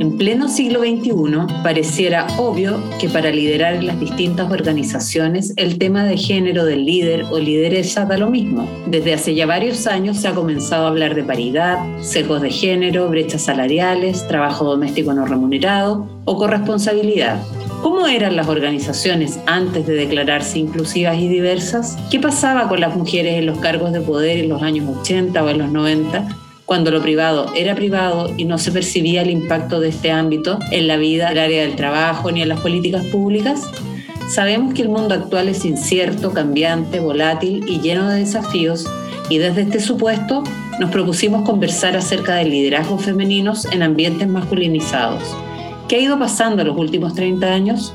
En pleno siglo XXI, pareciera obvio que para liderar las distintas organizaciones el tema de género del líder o lideresa da lo mismo. Desde hace ya varios años se ha comenzado a hablar de paridad, sesgos de género, brechas salariales, trabajo doméstico no remunerado o corresponsabilidad. ¿Cómo eran las organizaciones antes de declararse inclusivas y diversas? ¿Qué pasaba con las mujeres en los cargos de poder en los años 80 o en los 90? Cuando lo privado era privado y no se percibía el impacto de este ámbito en la vida, el área del trabajo ni en las políticas públicas? Sabemos que el mundo actual es incierto, cambiante, volátil y lleno de desafíos y desde este supuesto nos propusimos conversar acerca del liderazgo femeninos en ambientes masculinizados. ¿Qué ha ido pasando en los últimos 30 años?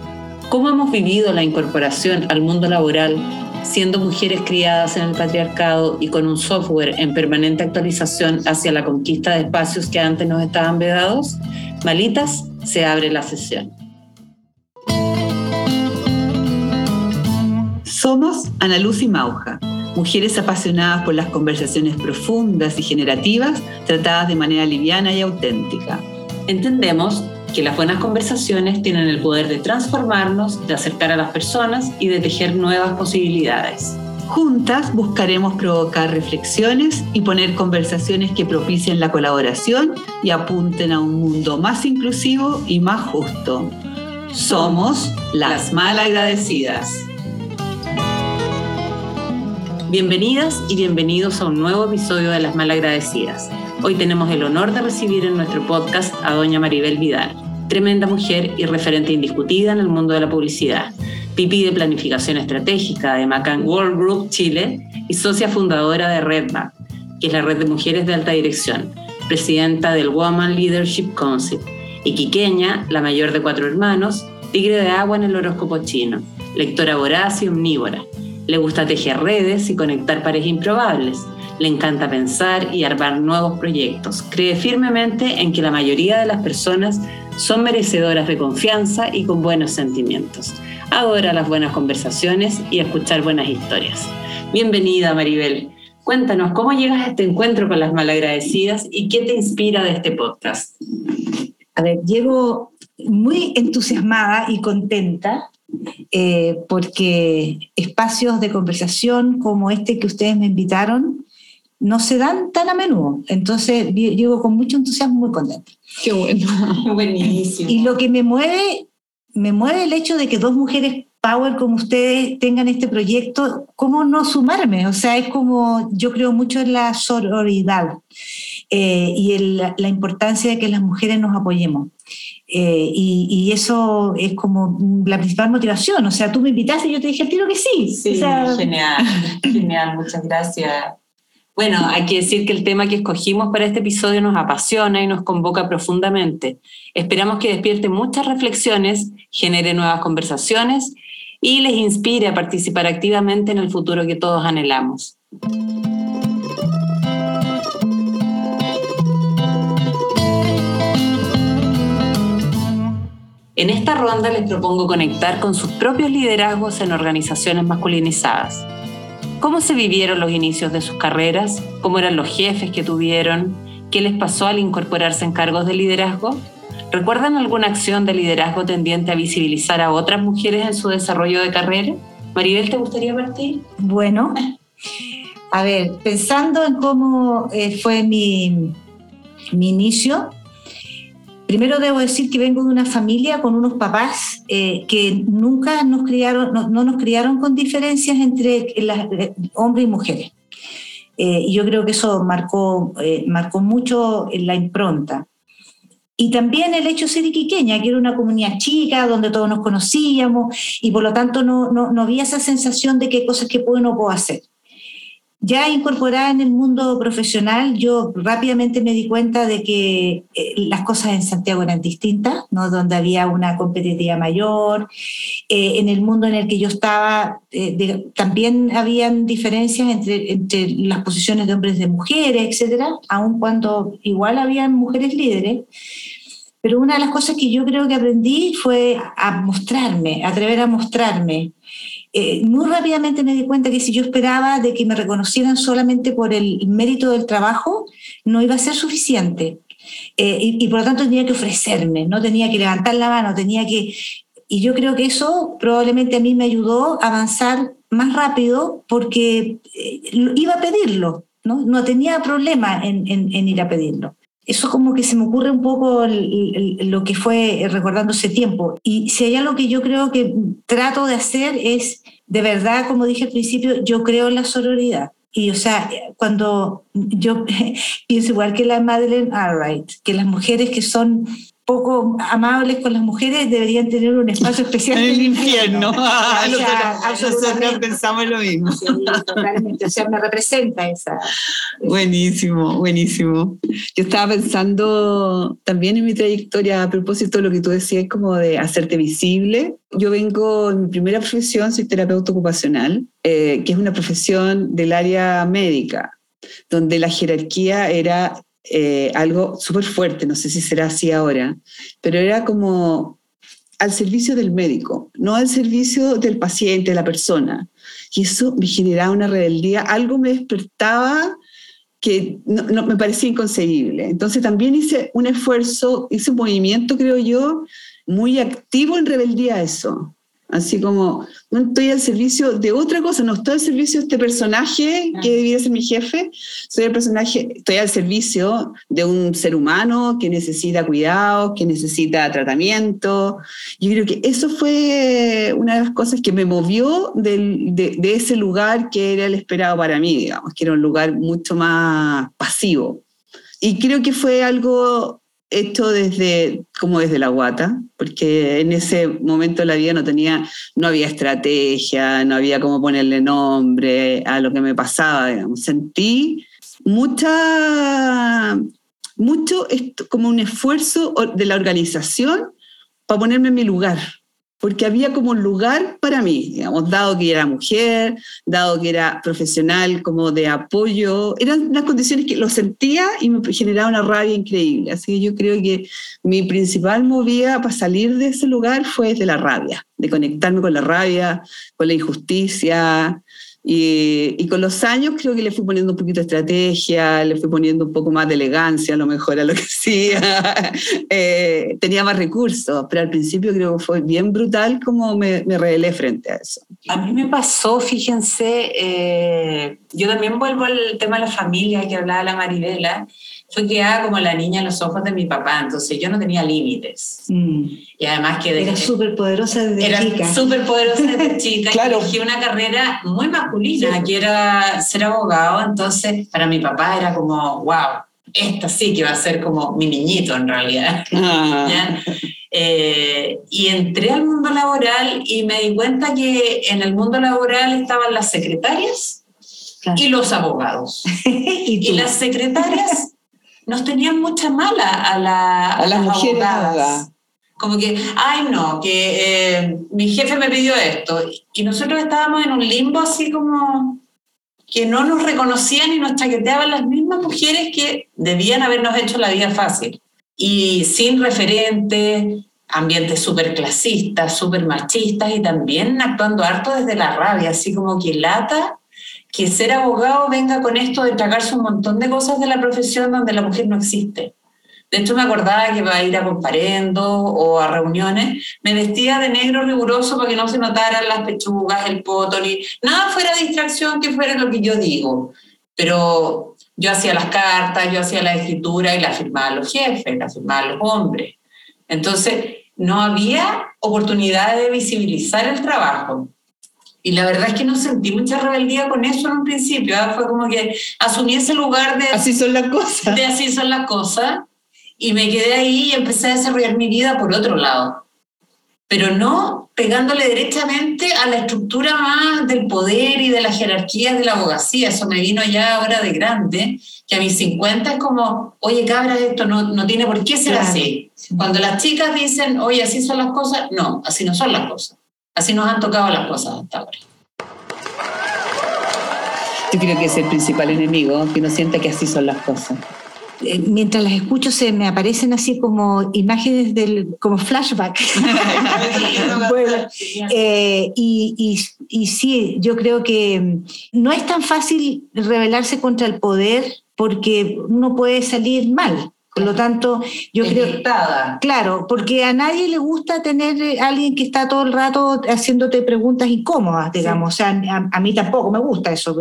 ¿Cómo hemos vivido la incorporación al mundo laboral siendo mujeres criadas en el patriarcado y con un software en permanente actualización hacia la conquista de espacios que antes nos estaban vedados, malitas, se abre la sesión. Somos Ana Luz y Mauja, mujeres apasionadas por las conversaciones profundas y generativas tratadas de manera liviana y auténtica. Entendemos que las buenas conversaciones tienen el poder de transformarnos, de acercar a las personas y de tejer nuevas posibilidades. Juntas buscaremos provocar reflexiones y poner conversaciones que propicien la colaboración y apunten a un mundo más inclusivo y más justo. Somos las malagradecidas. Bienvenidas y bienvenidos a un nuevo episodio de Las Malagradecidas. Hoy tenemos el honor de recibir en nuestro podcast a doña Maribel Vidal tremenda mujer y referente indiscutida en el mundo de la publicidad, pipí de planificación estratégica de Macan World Group Chile y socia fundadora de RedMap, que es la red de mujeres de alta dirección, presidenta del Woman Leadership Council, y Quiqueña, la mayor de cuatro hermanos, tigre de agua en el horóscopo chino, lectora voraz y omnívora. Le gusta tejer redes y conectar pares improbables. Le encanta pensar y armar nuevos proyectos. Cree firmemente en que la mayoría de las personas son merecedoras de confianza y con buenos sentimientos. Adora las buenas conversaciones y escuchar buenas historias. Bienvenida, Maribel. Cuéntanos cómo llegas a este encuentro con las malagradecidas y qué te inspira de este podcast. A ver, llego muy entusiasmada y contenta eh, porque espacios de conversación como este que ustedes me invitaron no se dan tan a menudo. Entonces llego con mucho entusiasmo, muy contenta. Qué bueno, buenísimo. Y lo que me mueve, me mueve el hecho de que dos mujeres power como ustedes tengan este proyecto, ¿cómo no sumarme? O sea, es como, yo creo mucho en la sororidad eh, y en la, importancia de que las mujeres nos apoyemos. Eh, y, eso es como la principal motivación. O sea, tú me invitaste y yo te dije al tiro que sí. Sí, genial, genial, muchas gracias. Bueno, hay que decir que el tema que escogimos para este episodio nos apasiona y nos convoca profundamente. Esperamos que despierte muchas reflexiones, genere nuevas conversaciones y les inspire a participar activamente en el futuro que todos anhelamos. En esta ronda les propongo conectar con sus propios liderazgos en organizaciones masculinizadas ¿Cómo se vivieron los inicios de sus carreras? ¿Cómo eran los jefes que tuvieron? ¿Qué les pasó al incorporarse en cargos de liderazgo? ¿Recuerdan alguna acción de liderazgo tendiente a visibilizar a otras mujeres en su desarrollo de carrera? Maribel, ¿te gustaría partir? Bueno, a ver, pensando en cómo eh, fue mi, mi inicio, Primero debo decir que vengo de una familia con unos papás eh, que nunca nos criaron, no, nos criaron con diferencias entre eh, hombres y mujeres. Eh, y yo creo que eso marcó, marcó mucho la impronta. Y también el hecho de ser iquiqueña, que era una comunidad chica, donde todos nos conocíamos, y por lo tanto no, no, no había esa sensación de hay cosas que puedo o no puedo hacer. Ya incorporada en el mundo profesional, yo rápidamente me di cuenta de que eh, las cosas en Santiago eran distintas, ¿no? donde había una competitividad mayor. Eh, en el mundo en el que yo estaba, eh, también habían diferencias entre, las posiciones de hombres y de mujeres, etcétera, aun cuando igual habían mujeres líderes. Pero una de las cosas que yo creo que aprendí fue a mostrarme, atrever a mostrarme. Eh, muy rápidamente me di cuenta que si yo esperaba de que me reconocieran solamente por el mérito del trabajo, no iba a ser suficiente. Eh, y, por lo tanto tenía que ofrecerme, no tenía que levantar la mano, tenía que... Y yo creo que eso probablemente a mí me ayudó a avanzar más rápido porque eh, iba a pedirlo, ¿no? No tenía problema en, en, ir a pedirlo. Eso como que se me ocurre un poco lo que fue recordando ese tiempo. Y si hay algo que yo creo que trato de hacer es, de verdad, como dije al principio, yo creo en la sororidad. Y, o sea, cuando yo pienso igual que la Madeleine Albright, que las mujeres que son poco amables con las mujeres deberían tener un espacio especial en el infierno. nosotros, pensamos lo mismo. totalmente, o sea, me representa esa. Buenísimo, buenísimo. Yo estaba pensando también en mi trayectoria a propósito de lo que tú decías, como de hacerte visible. Yo vengo, en mi primera profesión, soy terapeuta ocupacional, eh, que es una profesión del área médica donde la jerarquía era eh, algo súper fuerte, no sé si será así ahora, pero era como al servicio del médico, no al servicio del paciente, de la persona. Y eso me generaba una rebeldía, algo me despertaba que no, me parecía inconcebible. Entonces también hice un esfuerzo, hice un movimiento, creo yo, muy activo en rebeldía a eso. Así como, no estoy al servicio de otra cosa, no estoy al servicio de este personaje que debía ser mi jefe, soy el personaje, estoy al servicio de un ser humano que necesita cuidado, que necesita tratamiento. Yo creo que eso fue una de las cosas que me movió de, de ese lugar que era el esperado para mí, digamos, que era un lugar mucho más pasivo. Y creo que fue algo hecho desde, como desde la guata, porque en ese momento de la vida no tenía, no había estrategia, no había cómo ponerle nombre a lo que me pasaba. Sentí mucha, mucho como un esfuerzo de la organización para ponerme en mi lugar porque había como un lugar para mí, digamos, dado que era mujer, dado que era profesional como de apoyo, eran unas condiciones que lo sentía y me generaba una rabia increíble. Así que yo creo que mi principal movida para salir de ese lugar fue desde la rabia, de conectarme con la rabia, con la injusticia, y, con los años creo que le fui poniendo un poquito de estrategia, le fui poniendo un poco más de elegancia a lo mejor a lo que hacía. Eh, tenía más recursos, pero al principio creo que fue bien brutal como me, me rebelé frente a eso. A mí me pasó, fíjense, eh, yo también vuelvo al tema de la familia que hablaba la Maribela fue criada como la niña en los ojos de mi papá, entonces yo no tenía límites. Mm. Y además que... Era súper poderosa desde era chica. Era súper poderosa desde chica. claro. Elegí una carrera muy masculina, que era ser abogado, entonces para mi papá era como, wow, esta sí que va a ser como mi niñito en realidad. Ah. Eh, y entré al mundo laboral y me di cuenta que en el mundo laboral estaban las secretarias y los abogados. ¿Y, y las secretarias nos tenían mucha mala a, la, a, las, mujeres Como que, ay no, que eh, mi jefe me pidió esto. Y nosotros estábamos en un limbo así como que no nos reconocían y nos chaqueteaban las mismas mujeres que debían habernos hecho la vida fácil. Y sin referentes, ambientes súper clasistas, súper machistas y también actuando harto desde la rabia, así como que lata que ser abogado venga con esto de tragarse un montón de cosas de la profesión donde la mujer no existe. De hecho, me acordaba que iba a ir a comparendo o a reuniones, me vestía de negro riguroso para que no se notaran las pechugas, el poto, ni nada fuera distracción que fuera lo que yo digo. Pero yo hacía las cartas, yo hacía la escritura y la firmaban los jefes, la firmaban los hombres. Entonces, no había oportunidad de visibilizar el trabajo. Y la verdad es que no sentí mucha rebeldía con eso en un principio. ¿ah? Fue como que asumí ese lugar de... Así son las cosas. De así son las cosas. Y me quedé ahí y empecé a desarrollar mi vida por otro lado. Pero no pegándole derechamente a la estructura más del poder y de las jerarquías de la abogacía. Eso me vino ya ahora de grande, que a mis 50 es como, oye cabra, esto no, no tiene por qué ser así. Cuando las chicas dicen, oye, así son las cosas, no, así no son las cosas. Así nos han tocado las cosas hasta ahora. Yo creo que es el principal enemigo, que uno siente que así son las cosas. Eh, mientras las escucho se me aparecen así como imágenes del como flashback eh, y, y, sí yo creo que no es tan fácil rebelarse contra el poder porque uno puede salir mal Por lo tanto, yo creo... Claro, porque a nadie le gusta tener eh, alguien que está todo el rato haciéndote preguntas incómodas, digamos. O sea, a, mí tampoco me gusta eso,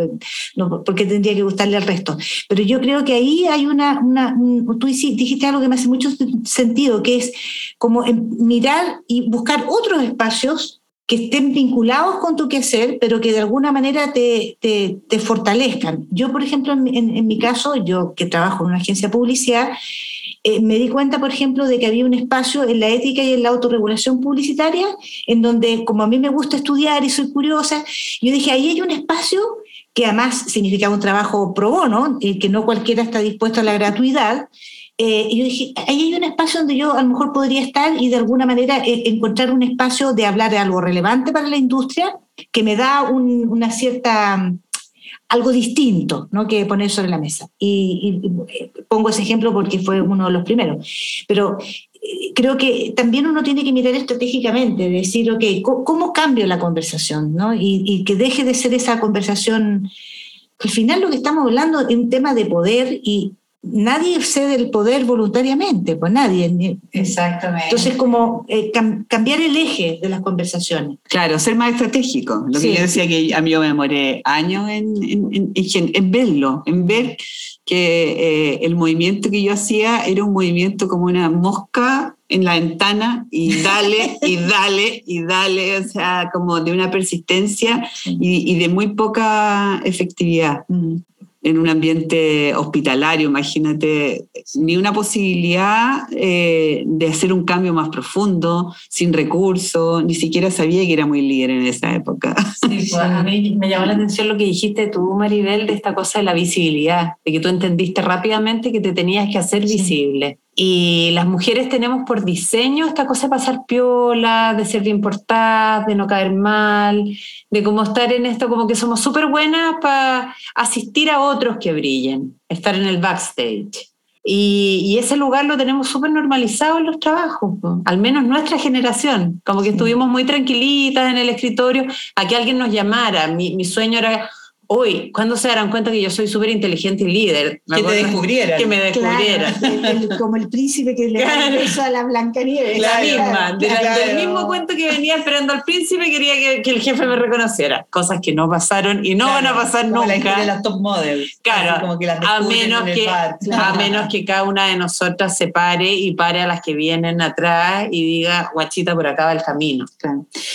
porque tendría que gustarle al resto. Pero yo creo que ahí hay una... una tú dijiste algo que me hace mucho sentido, que es como mirar y buscar otros espacios que estén vinculados con tu quehacer, pero que de alguna manera te, te, fortalezcan. Yo, por ejemplo, en, mi caso, yo que trabajo en una agencia de publicidad, eh, me di cuenta, por ejemplo, de que había un espacio en la ética y en la autorregulación publicitaria, en donde, como a mí me gusta estudiar y soy curiosa, yo dije, ahí hay un espacio que además significaba un trabajo pro bono, eh, que no cualquiera está dispuesto a la gratuidad, eh, y yo dije, ahí hay un espacio donde yo a lo mejor podría estar y de alguna manera eh, encontrar un espacio de hablar de algo relevante para la industria que me da una cierta algo distinto ¿no? que poner sobre la mesa. Y, eh, pongo ese ejemplo porque fue uno de los primeros. Pero creo que también uno tiene que mirar estratégicamente, decir, ok, ¿cómo, cambio la conversación? ¿no? Y, y, que deje de ser esa conversación. Al final lo que estamos hablando es un tema de poder y, nadie cede el poder voluntariamente, pues nadie. Exactamente. Entonces, como eh, cambiar el eje de las conversaciones. Claro, ser más estratégico. Lo que yo decía que a mí yo me demoré años en, en, verlo, en ver que eh, el movimiento que yo hacía era un movimiento como una mosca en la ventana y dale y dale y dale, o sea, como de una persistencia y, de muy poca efectividad. Mm en un ambiente hospitalario, imagínate, ni una posibilidad eh, de hacer un cambio más profundo, sin recursos, ni siquiera sabía que era muy líder en esa época. Sí, pues a mí me llamó la atención lo que dijiste tú, Maribel, de esta cosa de la visibilidad, de que tú entendiste rápidamente que te tenías que hacer visible. Y las mujeres tenemos por diseño esta cosa de pasar piola, de ser bien portadas, de no caer mal, de como estar en esto, como que somos súper buenas para asistir a otros que brillen, estar en el backstage. Y, ese lugar lo tenemos súper normalizado en los trabajos, al menos nuestra generación, como que estuvimos muy tranquilitas en el escritorio, a que alguien nos llamara. Mi, mi sueño era Uy, ¿cuándo se darán cuenta que yo soy súper inteligente y líder? que te descubrieran. Que me descubrieran. como el príncipe que le da beso a la Blancanieves. La misma. Del mismo cuento que venía esperando al príncipe, quería que, el jefe me reconociera. Cosas que no pasaron y no van a pasar como nunca. La de las top models. Claro. Como que las a, menos que, a menos que cada una de nosotras se pare y pare a las que vienen atrás y diga, guachita, por acá va el camino.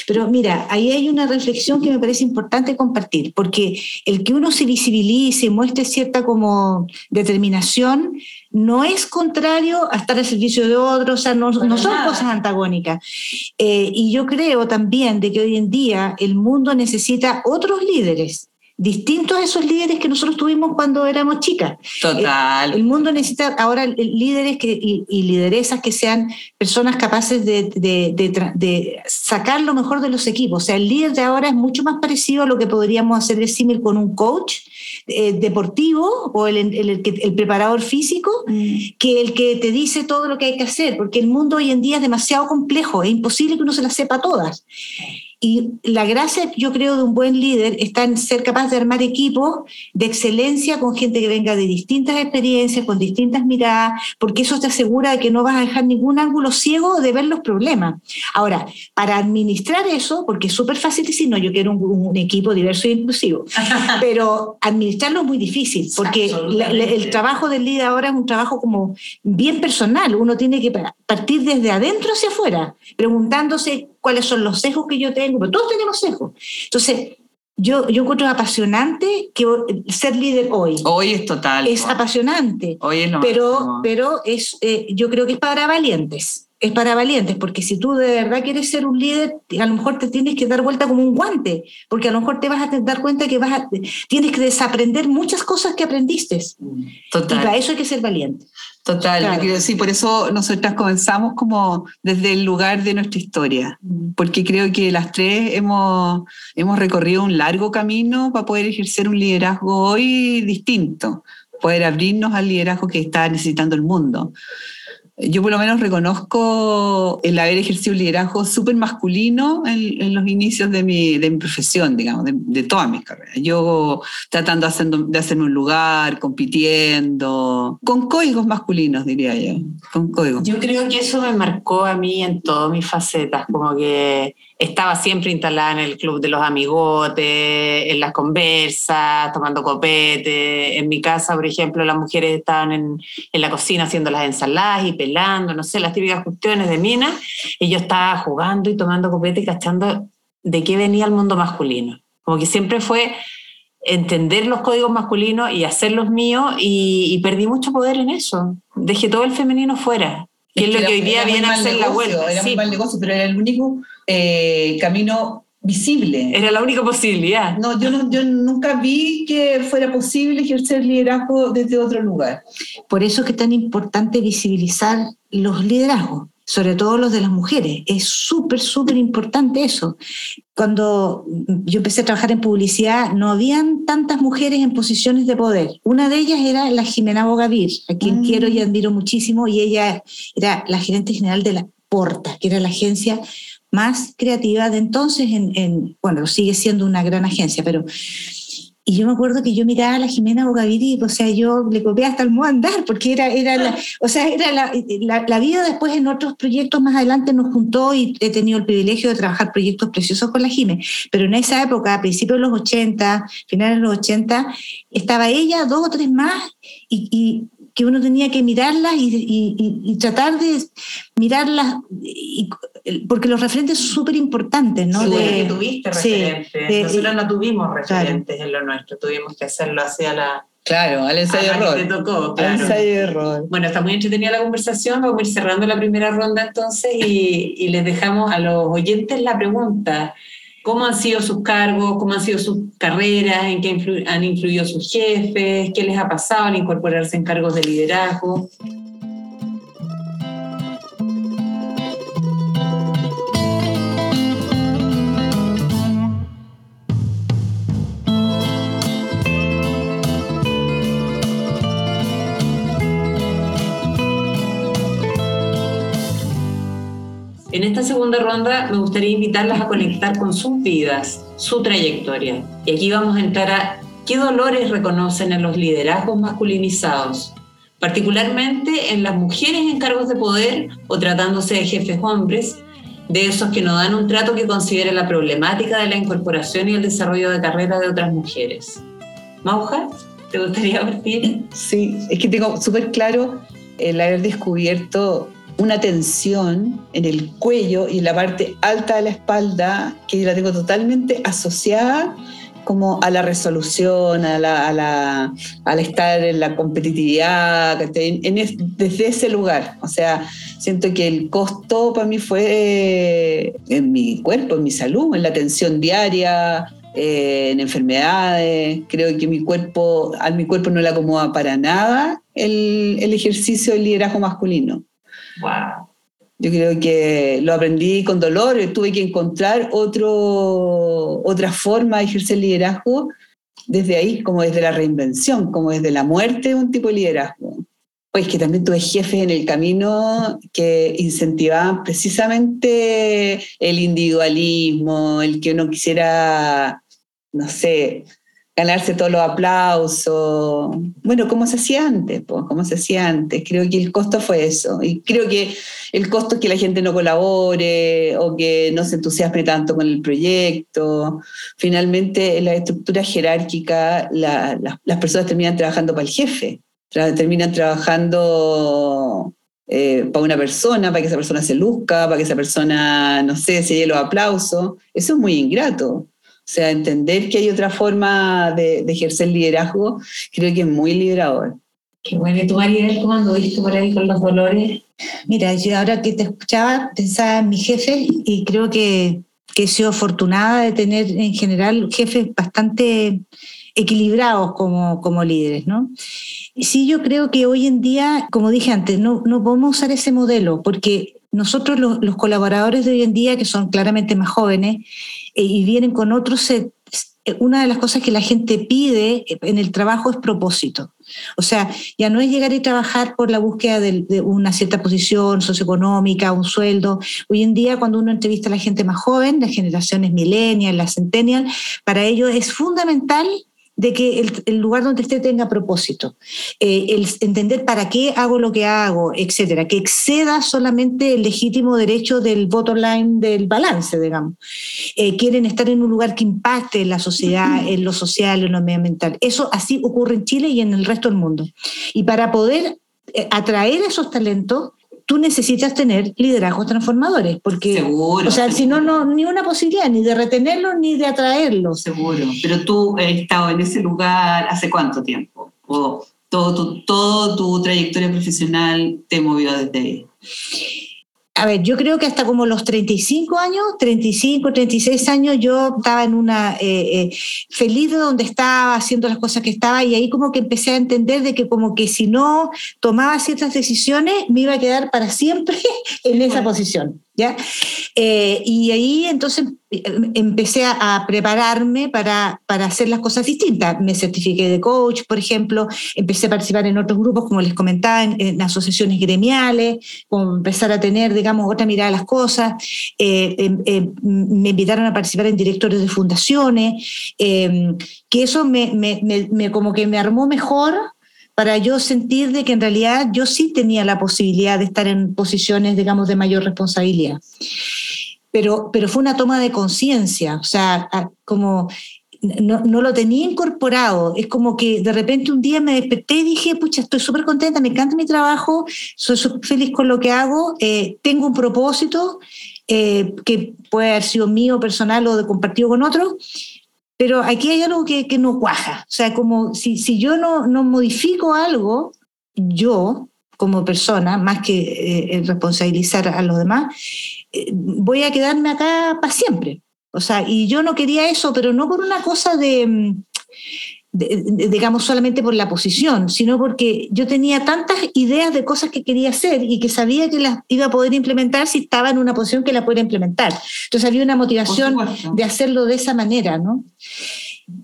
Pero mira, ahí hay una reflexión que me parece importante compartir, porque el que uno se visibilice y muestre cierta como determinación no es contrario a estar al servicio de otros, o sea, no, son cosas antagónicas. Eh, y yo creo también de que hoy en día el mundo necesita otros líderes distintos a esos líderes que nosotros tuvimos cuando éramos chicas. Total. El, mundo necesita ahora líderes que, y, lideresas que sean personas capaces de, de, sacar lo mejor de los equipos. O sea, el líder de ahora es mucho más parecido a lo que podríamos hacer de símil con un coach eh, deportivo o el, el, el preparador físico mm. que el que te dice todo lo que hay que hacer, porque el mundo hoy en día es demasiado complejo, es imposible que uno se las sepa todas. Y la gracia, yo creo, de un buen líder está en ser capaz de armar equipos de excelencia con gente que venga de distintas experiencias, con distintas miradas, porque eso te asegura de que no vas a dejar ningún ángulo ciego de ver los problemas. Ahora, para administrar eso, porque es súper fácil decir, no, yo quiero un, equipo diverso e inclusivo, pero administrarlo es muy difícil, porque el trabajo del líder ahora es un trabajo como bien personal, uno tiene que partir desde adentro hacia afuera, preguntándose cuáles son los sesgos que yo tengo, pero todos tenemos sesgos. Entonces, yo, yo encuentro apasionante que ser líder hoy. Hoy es total. Es apasionante. Hoy es lo pero, pero es, eh, yo creo que es para valientes. Es para valientes, porque si tú de verdad quieres ser un líder, a lo mejor te tienes que dar vuelta como un guante, porque a lo mejor te vas a dar cuenta que vas a, tienes que desaprender muchas cosas que aprendiste. Total. Y para eso hay que ser valiente. Total, sí, por eso nosotras comenzamos como desde el lugar de nuestra historia, mm. porque creo que las tres hemos, hemos recorrido un largo camino para poder ejercer un liderazgo hoy distinto, poder abrirnos al liderazgo que está necesitando el mundo. Yo por lo menos reconozco el haber ejercido un liderazgo súper masculino en, los inicios de mi, de mi profesión, digamos, de, todas mis carreras. Yo tratando de, hacerme un lugar, compitiendo, con códigos masculinos, diría yo, con códigos. Yo creo que eso me marcó a mí en todas mis facetas, como que estaba siempre instalada en el club de los amigotes, en las conversas, tomando copete. En mi casa, por ejemplo, las mujeres estaban en, la cocina haciendo las ensaladas y pelando, no sé, las típicas cuestiones de mina, y yo estaba jugando y tomando copete y cachando de qué venía el mundo masculino. Como que siempre fue entender los códigos masculinos y hacerlos míos y, perdí mucho poder en eso. Dejé todo el femenino fuera. Que es, lo que hoy día viene a hacer la vuelta. Era mal negocio, pero era el único eh, camino visible. Era la única posibilidad. No yo, no, yo nunca vi que fuera posible ejercer liderazgo desde otro lugar. Por eso es que es tan importante visibilizar los liderazgos, sobre todo los de las mujeres. Es súper, súper importante eso. Cuando yo empecé a trabajar en publicidad, no habían tantas mujeres en posiciones de poder. Una de ellas era la Jimena Bogavir, a quien mm. quiero y admiro muchísimo, y ella era la gerente general de la Porta, que era la agencia más creativa de entonces, en, bueno, sigue siendo una gran agencia, pero... Y yo me acuerdo que yo miraba a la Jimena Bogaviri, o sea, yo le copié hasta el modo andar, porque era, era la, o sea, era la, la, vida después en otros proyectos más adelante nos juntó y he tenido el privilegio de trabajar proyectos preciosos con la Jimena. Pero en esa época, a principios de los 80, finales de los 80, estaba ella, dos o tres más, y, y que uno tenía que mirarlas y, tratar de mirarlas, porque los referentes son súper importantes, ¿no? Sí, que tuviste referentes. Nosotros no tuvimos referentes en lo nuestro, tuvimos que hacerlo hacia la... Claro, al ensayo error. tocó, claro. ensayo error. Bueno, está muy entretenida la conversación, vamos a ir cerrando la primera ronda entonces y, y les dejamos a los oyentes la pregunta cómo han sido sus cargos, cómo han sido sus carreras, en qué han influido sus jefes, qué les ha pasado al incorporarse en cargos de liderazgo. Esta segunda ronda me gustaría invitarlas a conectar con sus vidas, su trayectoria. Y aquí vamos a entrar a qué dolores reconocen en los liderazgos masculinizados, particularmente en las mujeres en cargos de poder o tratándose de jefes hombres, de esos que no dan un trato que considere la problemática de la incorporación y el desarrollo de carrera de otras mujeres. Mauja, ¿te gustaría partir? Sí, es que tengo súper claro el haber descubierto una tensión en el cuello y en la parte alta de la espalda que la tengo totalmente asociada como a la resolución, a la, al estar en la competitividad, desde ese lugar. O sea, siento que el costo para mí fue en mi cuerpo, en mi salud, en la atención diaria, eh, en enfermedades. Creo que mi cuerpo, a mi cuerpo no le acomoda para nada el, el ejercicio del liderazgo masculino. Wow. Yo creo que lo aprendí con dolor, tuve que encontrar otro, otra forma de ejercer liderazgo desde ahí, como desde la reinvención, como desde la muerte, un tipo de liderazgo. Pues que también tuve jefes en el camino que incentivaban precisamente el individualismo, el que uno quisiera, no sé, ganarse todos los aplausos. Bueno, como se hacía antes, pues, como se hacía antes. Creo que el costo fue eso. Y creo que el costo es que la gente no colabore o que no se entusiasme tanto con el proyecto. Finalmente, en la estructura jerárquica, las personas terminan trabajando para el jefe, terminan trabajando eh, para una persona, para que esa persona se luzca, para que esa persona, no sé, se lleve los aplausos. Eso es muy ingrato. O sea, entender que hay otra forma de, ejercer liderazgo, creo que es muy liberador. Qué bueno. ¿Y tú, Mariel, cómo anduviste por ahí con los dolores? Mira, yo ahora que te escuchaba, pensaba en mi jefe y creo que, que he sido afortunada de tener en general jefes bastante equilibrados como, como líderes, ¿no? Sí, yo creo que hoy en día, como dije antes, no, no podemos usar ese modelo porque nosotros los, los, colaboradores de hoy en día, que son claramente más jóvenes, eh, y vienen con otros eh, una de las cosas que la gente pide en el trabajo es propósito. O sea, ya no es llegar y trabajar por la búsqueda de, una cierta posición socioeconómica, un sueldo. Hoy en día, cuando uno entrevista a la gente más joven, las generaciones millennial, las centennial, para ellos es fundamental de que el, lugar donde esté tenga propósito, eh, el entender para qué hago lo que hago, etcétera, que exceda solamente el legítimo derecho del bottom line del balance, digamos. Eh, quieren estar en un lugar que impacte en la sociedad, en lo social, en lo medioambiental. Eso así ocurre en Chile y en el resto del mundo. Y para poder eh, atraer esos talentos, tú necesitas tener liderazgos transformadores, porque, seguro, o sea, si no, no, ni una posibilidad, ni de retenerlos, ni de atraerlos. Seguro, pero tú has estado en ese lugar hace cuánto tiempo, o todo tu, todo tu trayectoria profesional te movió desde ahí a ver, yo creo que hasta como los 35 años, 35, 36 años, yo estaba en una, eh, eh, feliz de donde estaba, haciendo las cosas que estaba, y ahí como que empecé a entender de que como que si no tomaba ciertas decisiones, me iba a quedar para siempre en esa posición. ¿Ya? Eh, y ahí entonces empecé a, prepararme para, para, hacer las cosas distintas. Me certifiqué de coach, por ejemplo, empecé a participar en otros grupos, como les comentaba, en, asociaciones gremiales, como empezar a tener, digamos, otra mirada a las cosas. Eh, em, em, me invitaron a participar en directores de fundaciones, em, que eso me, como que me armó mejor para yo sentir de que en realidad yo sí tenía la posibilidad de estar en posiciones, digamos, de mayor responsabilidad. Pero, pero fue una toma de conciencia, o sea, como no, lo tenía incorporado. Es como que de repente un día me desperté y dije, pucha, estoy súper contenta, me encanta mi trabajo, soy feliz con lo que hago, eh, tengo un propósito eh, que puede haber sido mío, personal o de compartido con otros, pero aquí hay algo que, no cuaja. O sea, como si, si yo no, no modifico algo, yo como persona, más que eh, responsabilizar a los demás, eh, voy a quedarme acá para siempre. O sea, y yo no quería eso, pero no por una cosa de, mm, digamos, solamente por la posición, sino porque yo tenía tantas ideas de cosas que quería hacer y que sabía que las iba a poder implementar si estaba en una posición que la pudiera implementar. Entonces había una motivación de hacerlo de esa manera, ¿no?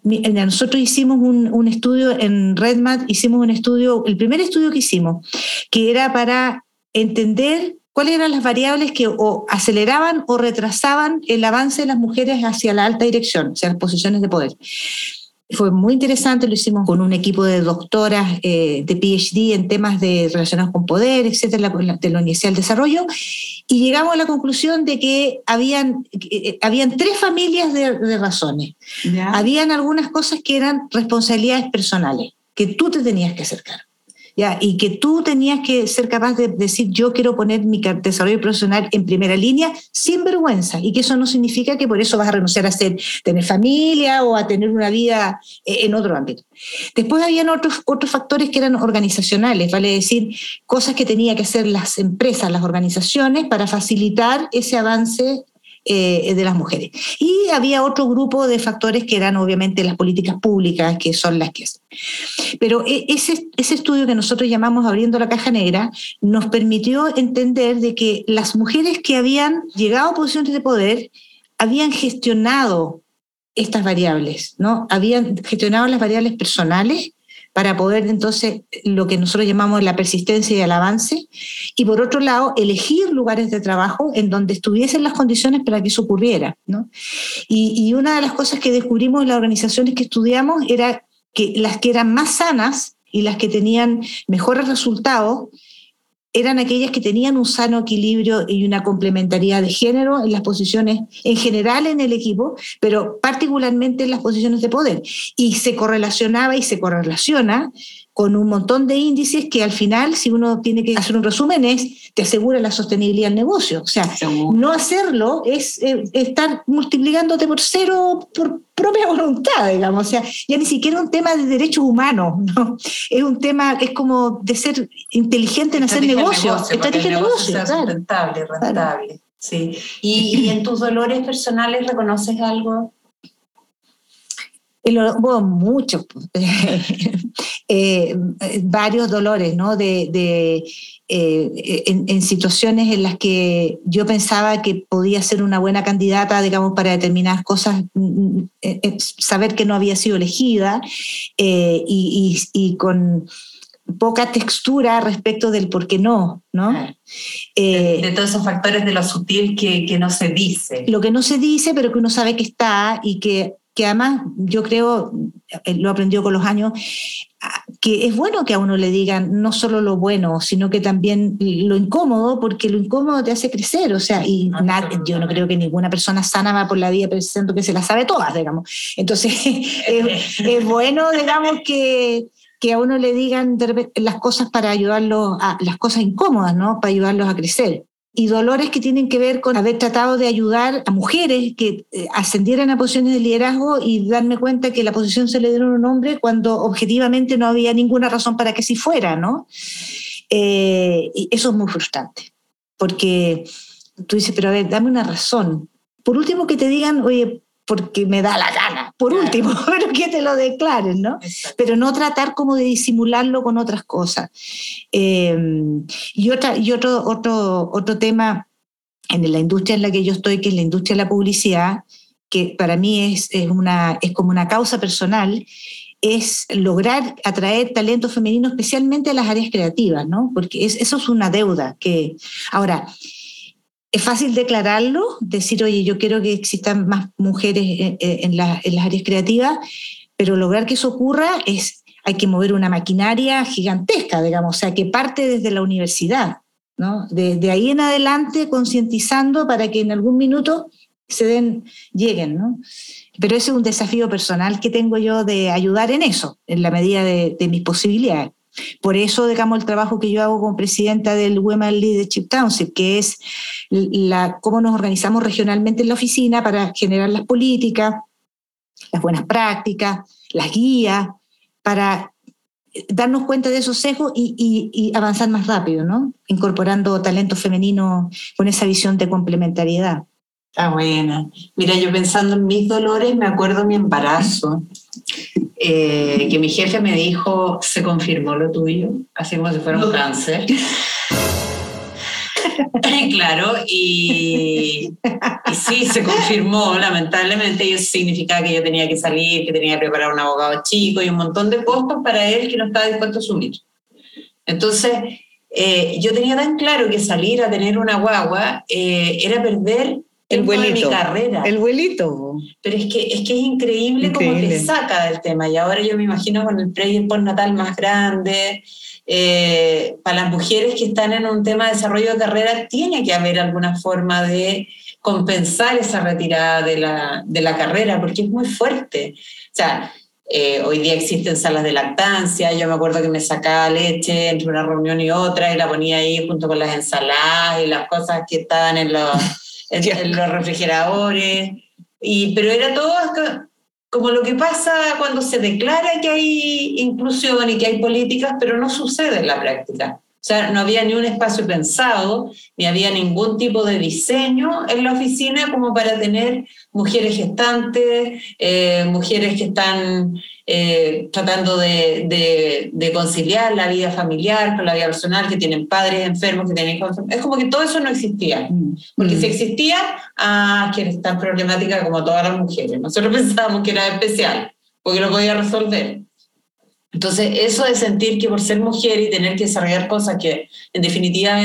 Nosotros hicimos un, estudio en RedMat, hicimos un estudio, el primer estudio que hicimos, que era para entender cuáles eran las variables que o aceleraban o retrasaban el avance de las mujeres hacia la alta dirección, hacia las posiciones de poder. Fue muy interesante, lo hicimos con un equipo de doctoras eh, de PhD en temas de, relacionados con poder, etcétera, de la Universidad del Desarrollo, y llegamos a la conclusión de que habían, eh, habían tres familias de, de razones. Habían algunas cosas que eran responsabilidades personales, que tú te tenías que acercar y que tú tenías que ser capaz de decir, yo quiero poner mi desarrollo profesional en primera línea sin vergüenza, y que eso no significa que por eso vas a renunciar a tener familia o a tener una vida eh, en otro ámbito. Después habían otros, otros factores que eran organizacionales, vale decir, cosas que tenía que hacer las empresas, las organizaciones para facilitar ese avance eh, de las mujeres. Y había otro grupo de factores que eran obviamente las políticas públicas, que son las que... Pero e, ese, ese estudio que nosotros llamamos Abriendo la Caja Negra nos permitió entender de que las mujeres que habían llegado a posiciones de poder habían gestionado estas variables, ¿no? Habían gestionado las variables personales para poder entonces lo que nosotros llamamos la persistencia y el avance, y por otro lado, elegir lugares de trabajo en donde estuviesen las condiciones para que eso ocurriera. ¿no? Y, y una de las cosas que descubrimos en las organizaciones que estudiamos era que las que eran más sanas y las que tenían mejores resultados eran aquellas que tenían un sano equilibrio y una complementariedad de género en las posiciones en general en el equipo, pero particularmente en las posiciones de poder. Y se correlacionaba y se correlaciona con un montón de índices que al final, si uno tiene que hacer un resumen, es te asegura la sostenibilidad del negocio. O sea, no hacerlo es, estar multiplicándote por cero por propia voluntad, digamos. O sea, ya ni siquiera un tema de derechos humanos, ¿no? Es un tema, es como de ser inteligente en hacer negocios. Estrategia de negocio, rentable, rentable. Sí. ¿Y, ¿Y en tus dolores personales reconoces algo bueno, muchos, eh, varios dolores, ¿no? De, eh, en, situaciones en las que yo pensaba que podía ser una buena candidata, digamos, para determinadas cosas, mm, mm, eh, saber que no había sido elegida y, con poca textura respecto del por qué no, ¿no? de, todos esos factores de lo sutil que, que no se dice. Lo que no se dice, pero que uno sabe que está y que que además yo creo, eh, lo aprendió con los años, ah, que es bueno que a uno le digan no solo lo bueno, sino que también lo incómodo, porque lo incómodo te hace crecer, o sea, y yo no creo que ninguna persona sana va por la vida pensando que se la sabe todas, digamos. Entonces, es, bueno, digamos, que, que a uno le digan las cosas para ayudarlo, a, las cosas incómodas, ¿no? Para ayudarlos a crecer y dolores que tienen que ver con haber tratado de ayudar a mujeres que eh, ascendieran a posiciones de liderazgo y darme cuenta que la posición se le dieron a un hombre cuando objetivamente no había ninguna razón para que así fuera, ¿no? Eh, eso es muy frustrante, porque tú dices, pero a ver, dame una razón. Por último, que te digan, oye, porque me da la gana, por último, pero que te lo declaren, ¿no? Pero no tratar como de disimularlo con otras cosas. Eh, y otra, y otro, otro, otro tema en la industria en la que yo estoy, que es la industria de la publicidad, que para mí es, es, una, es como una causa personal, es lograr atraer talento femenino, especialmente a las áreas creativas, ¿no? Porque eso es una deuda que... Ahora, es fácil declararlo, decir, oye, yo quiero que existan más mujeres en, las áreas creativas, pero lograr que eso ocurra es, hay que mover una maquinaria gigantesca, digamos, o sea, que parte desde la universidad, ¿no? De, ahí en adelante concientizando para que en algún minuto se den, lleguen, ¿no? Pero ese es un desafío personal que tengo yo de ayudar en eso, en la medida de mis posibilidades. Por eso, digamos, el trabajo que yo hago como presidenta del Women Leadership Council, que es la, cómo nos organizamos regionalmente en la oficina para generar las políticas, las buenas prácticas, las guías, para darnos cuenta de esos sesgos y, avanzar más rápido, ¿no? Incorporando talento femenino con esa visión de complementariedad. Está buena. Mira, yo pensando en mis dolores, me acuerdo mi embarazo. Eh, que mi jefe me dijo, se confirmó lo tuyo, así como si fuera un cáncer. claro, y, y, sí, se confirmó, lamentablemente, y eso significaba que yo tenía que salir, que tenía que preparar un abogado chico y un montón de costos para él que no estaba dispuesto a asumir. Entonces, eh, yo tenía tan claro que salir a tener una guagua eh, era perder el vuelito. mi carrera. El vuelito. Pero es que es, que es increíble, cómo te saca del tema. Y ahora yo me imagino con el pre y el postnatal más grande. Eh, para las mujeres que están en un tema de desarrollo de carrera, tiene que haber alguna forma de compensar esa retirada de la, de la carrera, porque es muy fuerte. O sea, eh, hoy día existen salas de lactancia, yo me acuerdo que me sacaba leche entre una reunión y otra y la ponía ahí junto con las ensaladas y las cosas que estaban en los los refrigeradores, y, pero era todo como lo que pasa cuando se declara que hay inclusión y que hay políticas, pero no sucede en la práctica. O sea, no había ni un espacio pensado, ni había ningún tipo de diseño en la oficina como para tener mujeres gestantes, eh, mujeres que están eh, tratando de, conciliar la vida familiar con la vida personal, que tienen padres enfermos, que tienen hijos. Es como que todo eso no existía. Mm. Porque si mm. existía, ah, que es tan problemática como todas las mujeres. Nosotros pensábamos que era especial, porque lo podía resolver. Entonces, eso de sentir que por ser mujer y tener que desarrollar cosas que en definitiva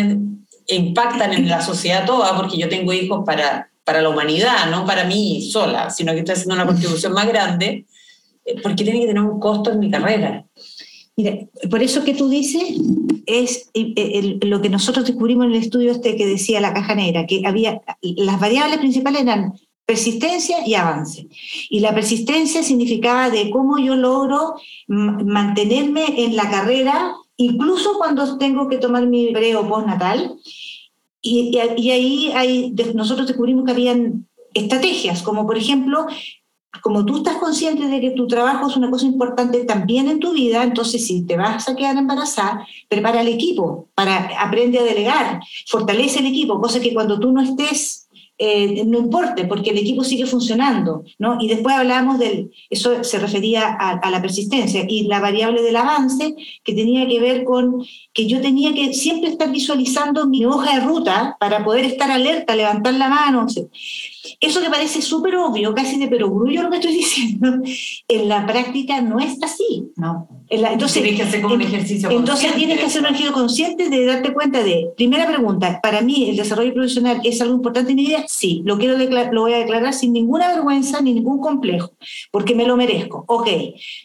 impactan en la sociedad toda, porque yo tengo hijos para, para la humanidad, no para mí sola, sino que estoy haciendo una contribución más grande, eh, porque tiene que tener un costo en mi carrera. Mira, por eso que tú dices es eh, eh, lo que nosotros descubrimos en el estudio este que decía la caja negra, que había las variables principales eran persistencia y avance. Y la persistencia significaba de cómo yo logro mantenerme en la carrera, incluso cuando tengo que tomar mi pre o postnatal. Y, y, ahí hay, nosotros descubrimos que habían estrategias, como por ejemplo, como tú estás consciente de que tu trabajo es una cosa importante también en tu vida, entonces si te vas a quedar embarazada, prepara el equipo, para aprende a delegar, fortalece el equipo, cosa que cuando tú no estés eh, no importe, porque el equipo sigue funcionando, ¿no? Y después hablábamos del, eso se refería a, la persistencia y la variable del avance, que tenía que ver con que yo tenía que siempre estar visualizando mi hoja de ruta para poder estar alerta, levantar la mano. Eso que parece súper obvio, casi de perogrullo lo que estoy diciendo, en la práctica no es así, ¿no? entonces tienes que hacer como un ejercicio Entonces tienes que hacer un ejercicio consciente de darte cuenta de, primera pregunta, para mí el desarrollo profesional es algo importante en mi vida, sí, lo, quiero lo voy a declarar sin ninguna vergüenza ni ningún complejo, porque me lo merezco, ok,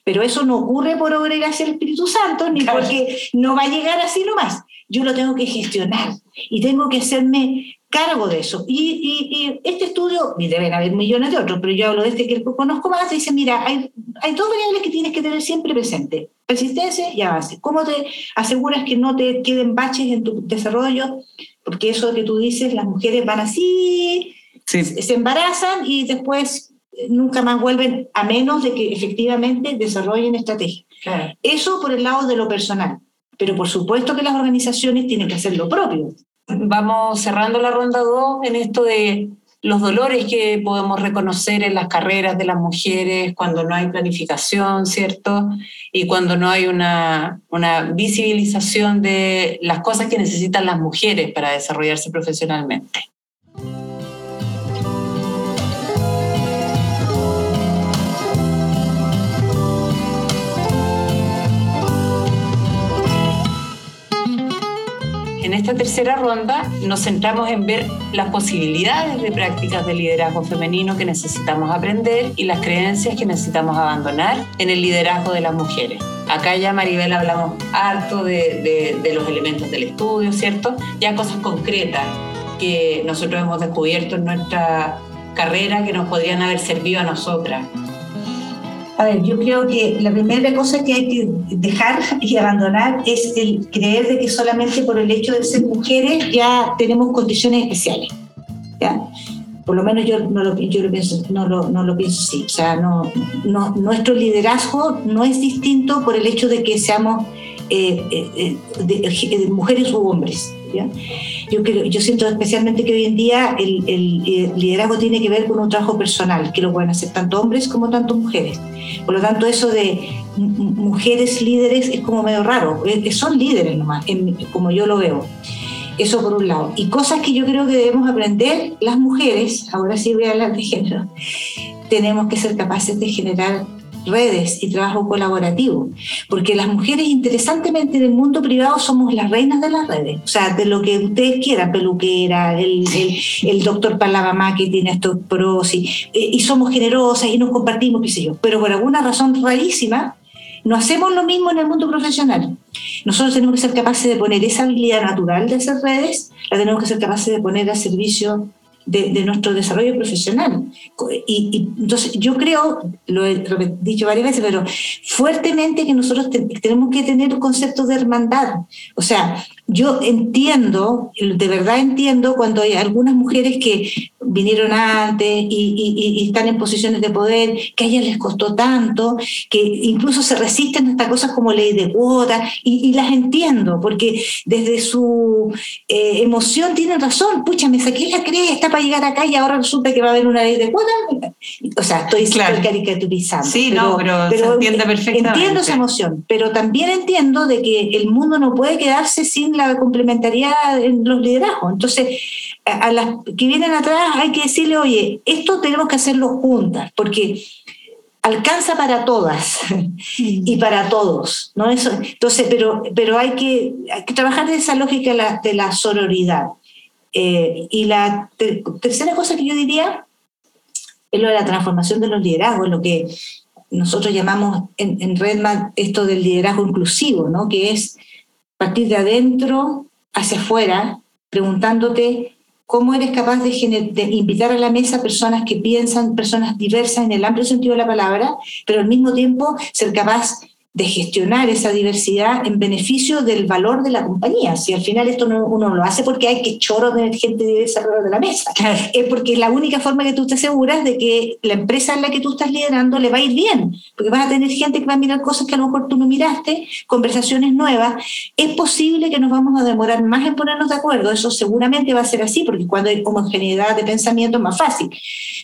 pero eso no ocurre por obra y gracia del Espíritu Santo, ni porque no va a llegar así nomás, yo lo tengo que gestionar y tengo que hacerme cargo de eso. Y, este estudio, y deben haber millones de otros, pero yo hablo de este que conozco más, dice, mira, hay, hay dos variables que tienes que tener siempre presente, persistencia y avance. ¿Cómo te aseguras que no te queden baches en tu desarrollo? Porque eso que tú dices, las mujeres van así, se embarazan y después eh, nunca más vuelven, a menos de que efectivamente desarrollen estrategia. Eso por el lado de lo personal. Pero por supuesto que las organizaciones tienen que hacer lo propio vamos cerrando la ronda 2 en esto de los dolores que podemos reconocer en las carreras de las mujeres cuando no hay planificación, ¿cierto? Y cuando no hay una, una visibilización de las cosas que necesitan las mujeres para desarrollarse profesionalmente. En esta tercera ronda nos centramos en ver las posibilidades de prácticas de liderazgo femenino que necesitamos aprender y las creencias que necesitamos abandonar en el liderazgo de las mujeres. Acá ya Maribel hablamos harto de, los elementos del estudio, ¿cierto? Ya cosas concretas que nosotros hemos descubierto en nuestra carrera que nos podrían haber servido a nosotras a ver, yo creo que la primera cosa que hay que dejar y abandonar es el creer de que solamente por el hecho de ser mujeres ya tenemos condiciones especiales. ¿ya? Por lo menos yo no lo, yo lo pienso, no lo, no lo pienso así. O sea, no, no, nuestro liderazgo no es distinto por el hecho de que seamos eh, eh, de, mujeres u hombres. Yo, siento especialmente que hoy en día el, el, liderazgo tiene que ver con un trabajo personal, que lo pueden hacer tanto hombres como tanto mujeres. Por lo tanto, eso de mujeres líderes es como medio raro, son líderes nomás, como yo lo veo. Eso por un lado. Y cosas que yo creo que debemos aprender las mujeres, ahora sí voy a hablar de género, tenemos que ser capaces de generar redes y trabajo colaborativo, porque las mujeres interesantemente en el mundo privado somos las reinas de las redes, o sea, de lo que ustedes quieran, peluquera, el, el, doctor Palavamá que tiene estos pros y, y somos generosas y nos compartimos, qué sé yo, pero por alguna razón rarísima, no hacemos lo mismo en el mundo profesional. Nosotros tenemos que ser capaces de poner esa habilidad natural de hacer redes, la tenemos que ser capaces de poner al servicio de, nuestro desarrollo profesional. Y, entonces yo creo, lo he dicho varias veces, pero fuertemente que nosotros tenemos que tener un concepto de hermandad. O sea, yo entiendo, de verdad entiendo cuando hay algunas mujeres que vinieron antes y, están en posiciones de poder, que a ellas les costó tanto, que incluso se resisten a estas cosas como ley de cuota, y, las entiendo, porque desde su eh, emoción tienen razón, pucha, me saqué la cresta para llegar acá y ahora resulta que va a haber una ley de cuota. O sea, estoy claro. caricaturizando. Sí, no, pero, se entiende perfectamente. Entiendo esa emoción, pero también entiendo de que el mundo no puede quedarse sin la complementariedad en los liderazgos. Entonces, a las que vienen atrás hay que decirle, oye, esto tenemos que hacerlo juntas, porque alcanza para todas y para todos, ¿no? Eso, entonces, pero, pero hay, que, trabajar en esa lógica de la, de la sororidad. Eh, y la tercera cosa que yo diría es lo de la transformación de los liderazgos, lo que nosotros llamamos en, en Redman esto del liderazgo inclusivo, ¿no? que es partir de adentro hacia afuera, preguntándote cómo eres capaz de, invitar a la mesa personas que piensan, personas diversas en el amplio sentido de la palabra, pero al mismo tiempo ser capaz de gestionar esa diversidad en beneficio del valor de la compañía. Si al final esto no, uno lo hace porque hay que choro tener gente diversa alrededor de la mesa, es porque es la única forma que tú te aseguras de que la empresa en la que tú estás liderando le va a ir bien, porque vas a tener gente que va a mirar cosas que a lo mejor tú no miraste, conversaciones nuevas. Es posible que nos vamos a demorar más en ponernos de acuerdo, eso seguramente va a ser así, porque cuando hay homogeneidad de pensamiento es más fácil.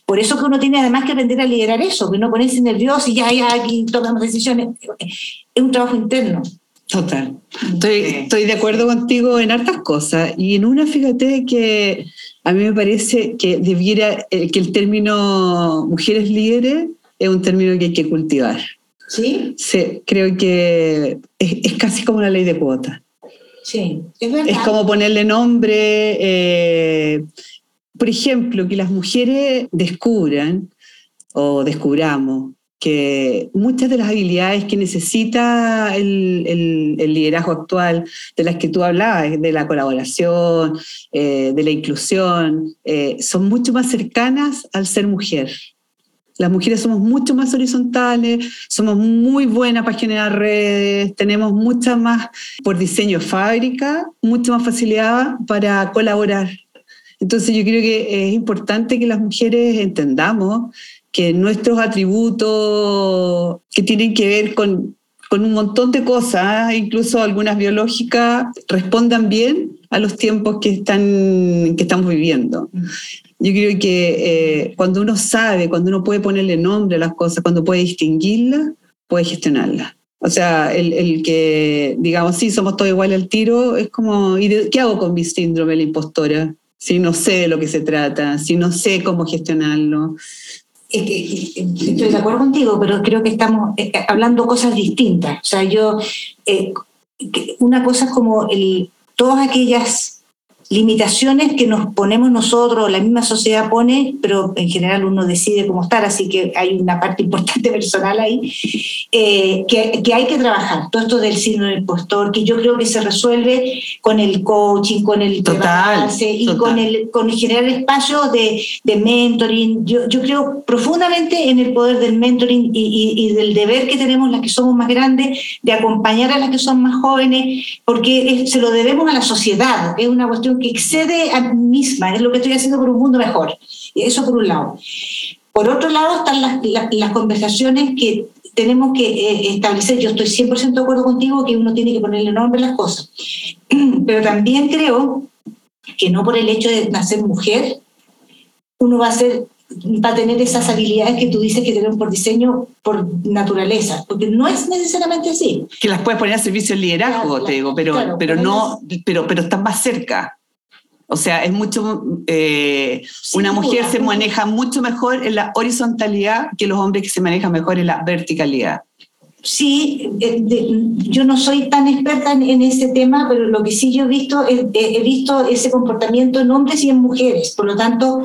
Por eso que uno tiene además que aprender a liderar eso, que no ponerse nervioso y ya, ya aquí tomamos decisiones es un trabajo interno. Total. Estoy, estoy de acuerdo contigo en hartas cosas. Y en una, fíjate que a mí me parece que debiera, eh, que el término mujeres líderes es un término que hay que cultivar. ¿Sí? Sí, creo que es, casi como la ley de cuota. Sí, es verdad. Es como ponerle nombre. Eh, por ejemplo, que las mujeres descubran o descubramos que muchas de las habilidades que necesita el, liderazgo actual, de las que tú hablabas, de la colaboración, eh, de la inclusión, eh, son mucho más cercanas al ser mujer. Las mujeres somos mucho más horizontales, somos muy buenas para generar redes, tenemos mucha más, por diseño fábrica, mucha más facilidad para colaborar. Entonces yo creo que es importante que las mujeres entendamos que nuestros atributos que tienen que ver con, con un montón de cosas, incluso algunas biológicas, respondan bien a los tiempos que, están, que estamos viviendo. Yo creo que eh, cuando uno sabe, cuando uno puede ponerle nombre a las cosas, cuando puede distinguirlas, puede gestionarlas. O sea, el, el, que digamos, sí, somos todos iguales al tiro, es como, ¿y qué hago con mi síndrome de la impostora? Si no sé de lo que se trata, si no sé cómo gestionarlo, estoy de acuerdo contigo, pero creo que estamos eh, hablando cosas distintas. O sea, yo, eh, una cosa es como el, todas aquellas limitaciones que nos ponemos nosotros, la misma sociedad pone, pero en general uno decide cómo estar, así que hay una parte importante personal ahí, eh, que, que, hay que trabajar. Todo esto del síndrome del impostor, que yo creo que se resuelve con el coaching, con el total, y con el con generar espacios de, de, mentoring. Yo, yo creo profundamente en el poder del mentoring y, y, del deber que tenemos las que somos más grandes de acompañar a las que son más jóvenes, porque se lo debemos a la sociedad. Es una cuestión que excede a mí misma, es lo que estoy haciendo por un mundo mejor. Eso por un lado. Por otro lado están las, las, conversaciones que tenemos que eh, establecer. Yo estoy 100% de acuerdo contigo que uno tiene que ponerle nombre a las cosas. Pero también creo que no por el hecho de nacer mujer, uno va a ser va a tener esas habilidades que tú dices que tenemos por diseño, por naturaleza, porque no es necesariamente así. Que las puedes poner a servicio del liderazgo, te digo, pero, pero, no, pero, pero están más cerca. O sea, es mucho, eh, una mujer se maneja mucho mejor en la horizontalidad que los hombres que se manejan mejor en la verticalidad. Sí, eh, yo no soy tan experta en, ese tema, pero lo que sí yo he visto, he visto ese comportamiento en hombres y en mujeres. Por lo tanto,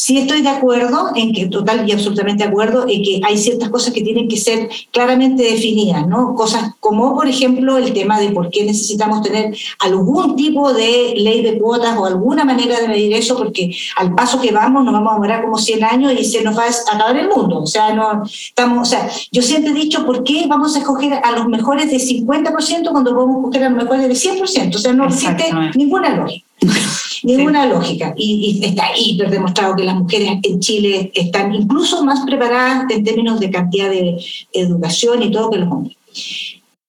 Sí estoy de acuerdo en que, total y absolutamente de acuerdo, en que hay ciertas cosas que tienen que ser claramente definidas, ¿no? Cosas como, por ejemplo, el tema de por qué necesitamos tener algún tipo de ley de cuotas o alguna manera de medir eso, porque al paso que vamos nos vamos a morar como 100 años y se nos va a acabar el mundo. O sea, no, estamos, o sea, yo siempre he dicho, ¿por qué vamos a escoger a los mejores de 50% cuando podemos escoger a los mejores de 100%? O sea, no existe ninguna lógica. Ninguna lógica. Y, está hiper demostrado que las mujeres en Chile están incluso más preparadas en términos de cantidad de educación y todo que los hombres.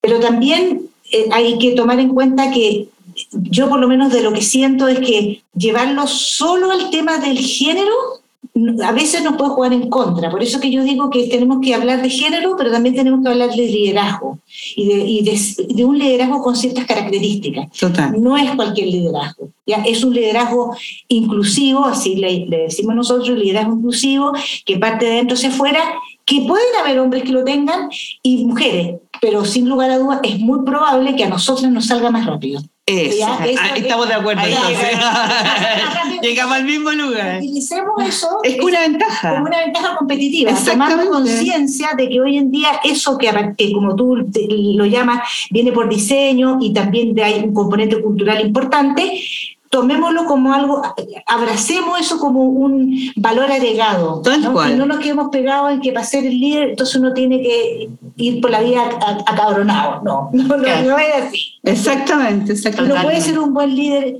Pero también eh, hay que tomar en cuenta que yo por lo menos de lo que siento es que llevarlo solo al tema del género a veces nos puede jugar en contra. Por eso que yo digo que tenemos que hablar de género, pero también tenemos que hablar de liderazgo y de, y de, un liderazgo con ciertas características. No es cualquier liderazgo. ¿ya? Es un liderazgo inclusivo, así le, le decimos nosotros, liderazgo inclusivo, que parte de dentro hacia afuera, que pueden haber hombres que lo tengan y mujeres, pero sin lugar a dudas es muy probable que a nosotros nos salga más rápido. Ah, estamos de acuerdo entonces. Llegamos al mismo lugar. Utilicemos eso. Es una ventaja. Como una ventaja competitiva. Tomando conciencia de que hoy en día eso que, como tú lo llamas, viene por diseño y también hay un componente cultural importante, tomémoslo como algo, abracemos eso como un valor agregado. ¿no? no nos quedemos pegados en que para ser el líder, entonces uno tiene que ir por la vida acabronado. No, no, no, no, es así. Exactamente, exactamente. Uno puede ser un buen líder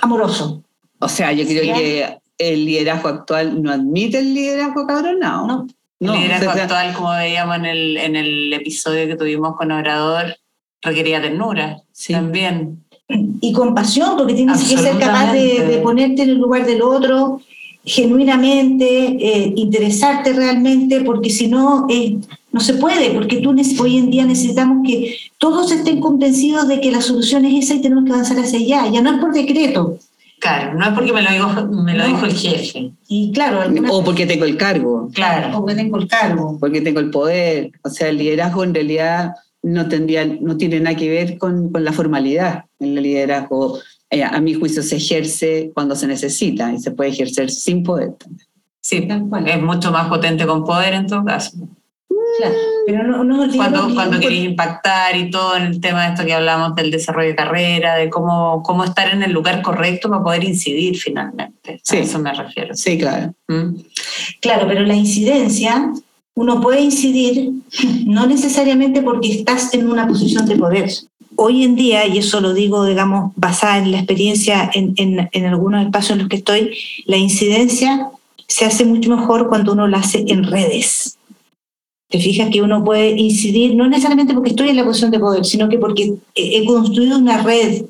amoroso. O sea, yo creo que el liderazgo actual no admite el liderazgo cabronado. No. el liderazgo actual, como veíamos en el, en el episodio que tuvimos con Obrador, requería ternura también. Y compasión, porque tienes que ser capaz de, ponerte en el lugar del otro genuinamente, eh, interesarte realmente, porque si no, eh, no se puede, porque tú hoy en día necesitamos que todos estén convencidos de que la solución es esa y tenemos que avanzar hacia allá. Ya no es por decreto, Claro, no es porque me lo dijo, me lo dijo el jefe. Y claro, o porque tengo el cargo. Claro. O porque tengo el cargo. Porque tengo el poder. O sea, el liderazgo en realidad no, tendría, no tiene nada que ver con, con la formalidad. El liderazgo, eh, a mi juicio, se ejerce cuando se necesita y se puede ejercer sin poder. Sí, es mucho más potente con poder en todo caso. Claro, pero no, no cuando, cuando queréis impactar y todo en el tema de esto que hablamos del desarrollo de carrera, de cómo, cómo estar en el lugar correcto para poder incidir finalmente. Sí. A eso me refiero. Sí, claro. ¿Mm? Claro, pero la incidencia, uno puede incidir no necesariamente porque estás en una posición de poder. Hoy en día, y eso lo digo, digamos, basada en la experiencia en, en, algunos espacios en los que estoy, la incidencia se hace mucho mejor cuando uno la hace en redes te fijas que uno puede incidir, no necesariamente porque estoy en la posición de poder, sino que porque he construido una red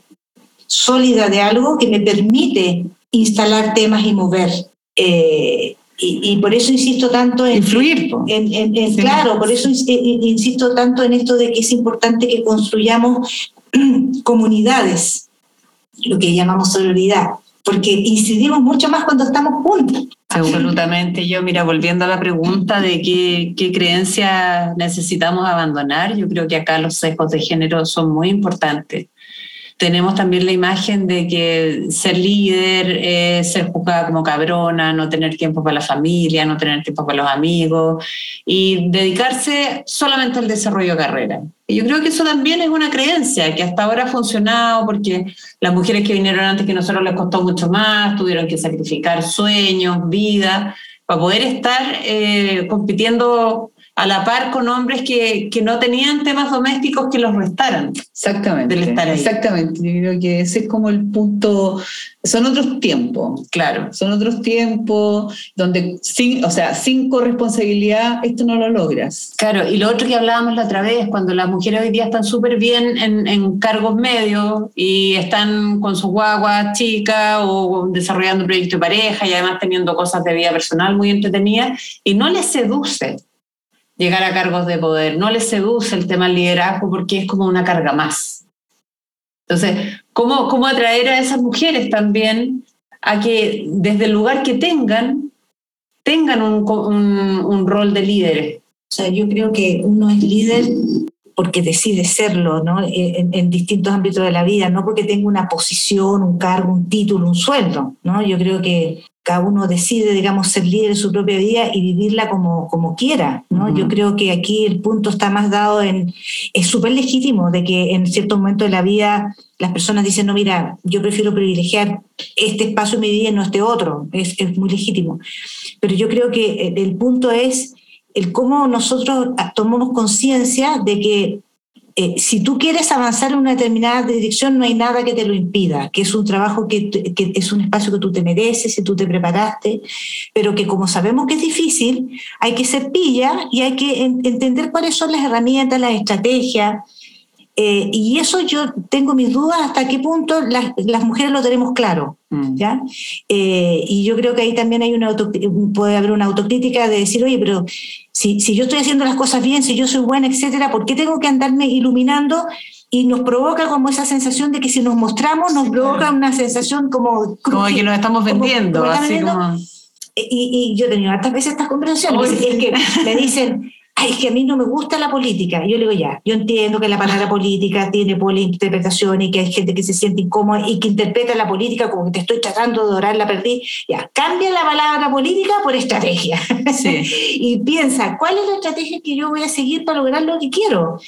sólida de algo que me permite instalar temas y mover. Eh, y, por eso insisto tanto en... Influir. En, Claro, por eso insisto tanto en esto de que es importante que construyamos comunidades, lo que llamamos solidaridad, porque incidimos mucho más cuando estamos juntos. Absolutamente. Yo, mira, volviendo a la pregunta de qué, qué creencias necesitamos abandonar, yo creo que acá los sesgos de género son muy importantes. Tenemos también la imagen de que ser líder es ser juzgada como cabrona, no tener tiempo para la familia, no tener tiempo para los amigos y dedicarse solamente al desarrollo de carrera. Yo creo que eso también es una creencia que hasta ahora ha funcionado porque las mujeres que vinieron antes que nosotros les costó mucho más, tuvieron que sacrificar sueños, vida, para poder estar eh, compitiendo a la par con hombres que, que, no tenían temas domésticos que los restaran. Exactamente. Exactamente. Yo creo que ese es como el punto. Son otros tiempos. Claro. Son otros tiempos donde, sin, o sea, sin corresponsabilidad, esto no lo logras. Claro. Y lo otro que hablábamos la otra vez, cuando las mujeres hoy día están súper bien en, en, cargos medios y están con sus guaguas chicas o desarrollando un proyecto de pareja y además teniendo cosas de vida personal muy entretenidas y no les seduce llegar a cargos de poder. No les seduce el tema del liderazgo porque es como una carga más. Entonces, ¿cómo, cómo atraer a esas mujeres también a que desde el lugar que tengan, tengan un, un, rol de líderes? O sea, yo creo que uno es líder porque decide serlo, ¿no? En, en, distintos ámbitos de la vida, no porque tenga una posición, un cargo, un título, un sueldo, ¿no? Yo creo que cada uno decide, digamos, ser líder de su propia vida y vivirla como, como quiera, ¿no? Yo creo que aquí el punto está más dado en, es súper legítimo de que en ciertos momentos de la vida las personas dicen, no, mira, yo prefiero privilegiar este espacio de mi vida y no este otro, es, es muy legítimo. Pero yo creo que el punto es el cómo nosotros tomamos conciencia de que eh, si tú quieres avanzar en una determinada dirección, no hay nada que te lo impida, que es un trabajo que, que, es un espacio que tú te mereces, si tú te preparaste, pero que como sabemos que es difícil, hay que ser pilla y hay que entender cuáles son las herramientas, las estrategias. Eh, y eso yo tengo mis dudas hasta qué punto las, las mujeres lo tenemos claro. Mm. ¿ya? Eh, y yo creo que ahí también hay una puede haber una autocrítica de decir, oye, pero si, si yo estoy haciendo las cosas bien, si yo soy buena, etcétera, ¿por qué tengo que andarme iluminando? Y nos provoca como esa sensación de que si nos mostramos, nos provoca una sensación como... Como que nos estamos vendiendo, así como... Y, y, yo he tenido hartas veces estas conversaciones, es que me dicen, ay, es que a mí no me gusta la política. Y yo le digo, ya, yo entiendo que la palabra política tiene interpretación y que hay gente que se siente incómoda y que interpreta la política como que te estoy tratando de orar, la perdí. Ya, cambia la palabra política por estrategia. y piensa, ¿cuál es la estrategia que yo voy a seguir para lograr lo que quiero?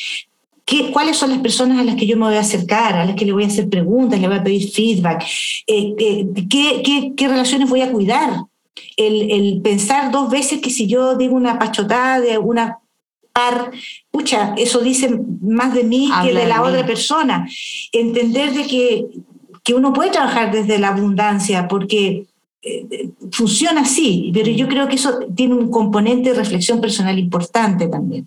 ¿Qué, ¿Cuáles son las personas a las que yo me voy a acercar, a las que le voy a hacer preguntas, le voy a pedir feedback? Eh, eh, ¿qué, qué, qué relaciones voy a cuidar? el, el, pensar dos veces que si yo digo una pachotada de una par, pucha, eso dice más de mí que de la otra persona. Entender de que, que uno puede trabajar desde la abundancia, porque eh, funciona así, pero yo creo que eso tiene un componente de reflexión personal importante también.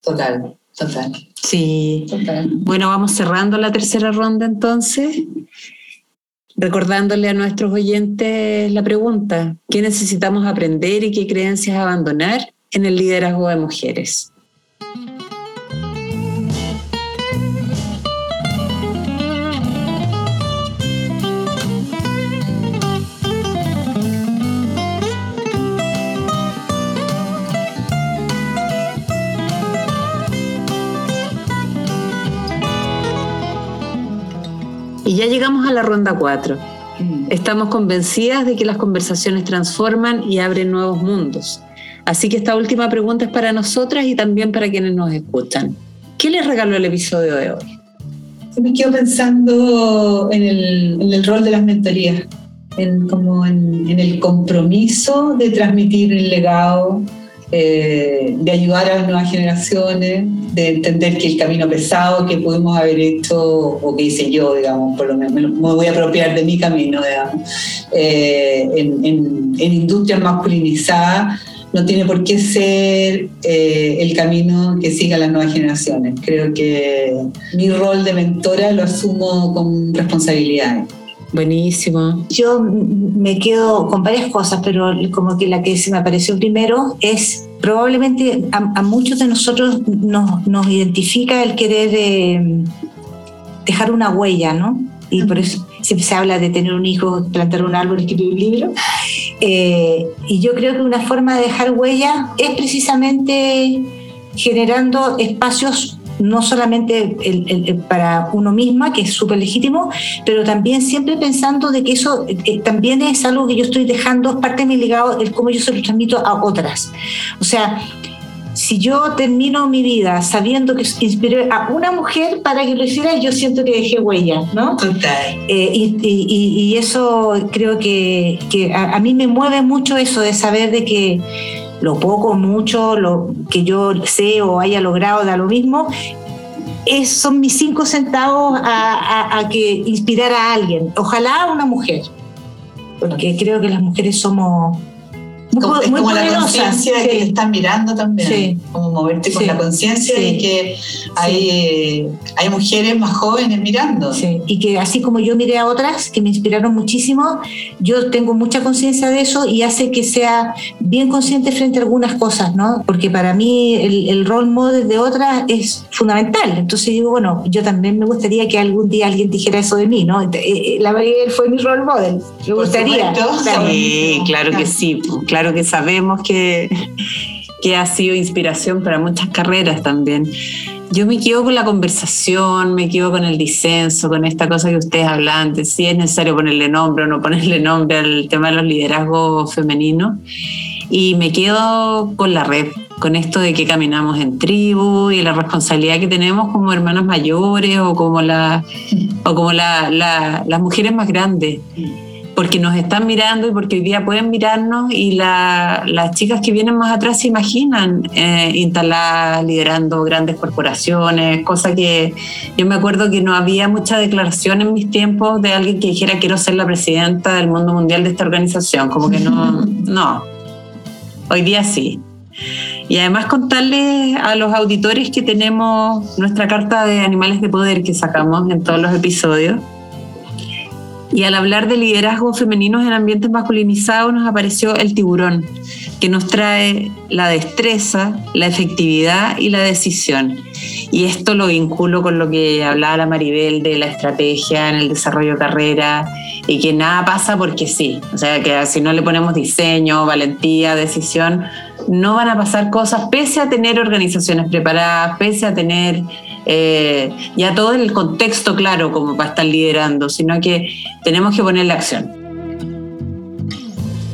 Total, total. Sí. Total. Bueno, vamos cerrando la tercera ronda entonces. Recordándole a nuestros oyentes la pregunta, ¿qué necesitamos aprender y qué creencias abandonar en el liderazgo de mujeres? Y ya llegamos a la ronda 4. Mm. Estamos convencidas de que las conversaciones transforman y abren nuevos mundos. Así que esta última pregunta es para nosotras y también para quienes nos escuchan. ¿Qué les regaló el episodio de hoy? Me quedo pensando en el, rol de las mentorías, en, como en, en el compromiso de transmitir el legado, eh, de ayudar a las nuevas generaciones, de entender que el camino pesado que pudimos haber hecho, o que hice yo, digamos, por lo menos, me voy a apropiar de mi camino, digamos, eh, en, en, industrias masculinizadas, no tiene por qué ser eh, el camino que sigan las nuevas generaciones. Creo que mi rol de mentora lo asumo con responsabilidad. Buenísimo. Yo me quedo con varias cosas, pero como que la que se me apareció primero es probablemente a, muchos de nosotros nos, nos, identifica el querer eh, dejar una huella, ¿no? Y por eso siempre se habla de tener un hijo, plantar un árbol, escribir un libro. Eh, y yo creo que una forma de dejar huella es precisamente generando espacios no solamente para uno misma, que es súper legítimo, pero también siempre pensando de que eso eh, también es algo que yo estoy dejando, es parte de mi legado, el cómo yo se lo transmito a otras. O sea, si yo termino mi vida sabiendo que inspiré a una mujer para que lo hiciera, yo siento que dejé huella, ¿no? Total. Eh, y, eso creo que, a, mí me mueve mucho eso de saber de que lo poco, mucho, lo que yo sé o haya logrado da lo mismo, es, son mis cinco centavos a, a, que inspirar a alguien, ojalá a una mujer, porque creo que las mujeres somos como, es como la conciencia de que te están mirando también. Como moverte con la conciencia de que hay, eh, hay mujeres más jóvenes mirando. Y que así como yo miré a otras que me inspiraron muchísimo, yo tengo mucha conciencia de eso y hace que sea bien consciente frente a algunas cosas, ¿no? Porque para mí el, el rol model de otras es fundamental. Entonces digo, bueno, yo también me gustaría que algún día alguien dijera eso de mí, ¿no? Eh, eh, la Mariel fue mi rol model. Me gustaría. Sí, claro que sí. Claro que sabemos que, que ha sido inspiración para muchas carreras también. Yo me quedo con la conversación, me quedo con el disenso, con esta cosa que ustedes hablan de si es necesario ponerle nombre o no ponerle nombre al tema de los liderazgos femeninos. Y me quedo con la red, con esto de que caminamos en tribu y la responsabilidad que tenemos como hermanas mayores o como, la, o como la, las mujeres más grandes porque nos están mirando y porque hoy día pueden mirarnos y las chicas que vienen más atrás se imaginan eh, instaladas, liderando grandes corporaciones, cosa que yo me acuerdo que no había mucha declaración en mis tiempos de alguien que dijera quiero ser la presidenta del mundo mundial de esta organización, como que no, no, hoy día sí. Y además contarles a los auditores que tenemos nuestra carta de animales de poder que sacamos en todos los episodios y al hablar de liderazgos femeninos en ambientes masculinizados nos apareció el tiburón, que nos trae la destreza, la efectividad y la decisión. Y esto lo vinculo con lo que hablaba la Maribel de la estrategia en el desarrollo de carrera y que nada pasa porque sí. O sea, que si no le ponemos diseño, valentía, decisión, no van a pasar cosas pese a tener organizaciones preparadas, pese a tener eh, ya todo el contexto claro como para estar liderando, sino que tenemos que ponerle acción.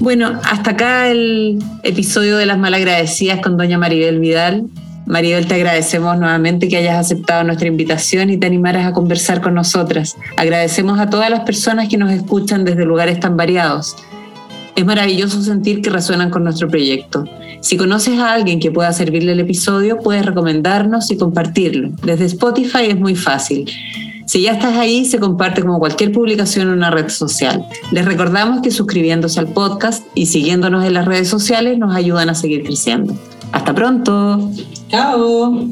Bueno, hasta acá el episodio de las malagradecidas con doña Maribel Vidal. Maribel, te agradecemos nuevamente que hayas aceptado nuestra invitación y te animaras a conversar con nosotras. Agradecemos a todas las personas que nos escuchan desde lugares tan variados. Es maravilloso sentir que resuenan con nuestro proyecto. Si conoces a alguien que pueda servirle el episodio, puedes recomendarnos y compartirlo. Desde Spotify es muy fácil. Si ya estás ahí, se comparte como cualquier publicación en una red social. Les recordamos que suscribiéndose al podcast y siguiéndonos en las redes sociales nos ayudan a seguir creciendo. Hasta pronto. Chao.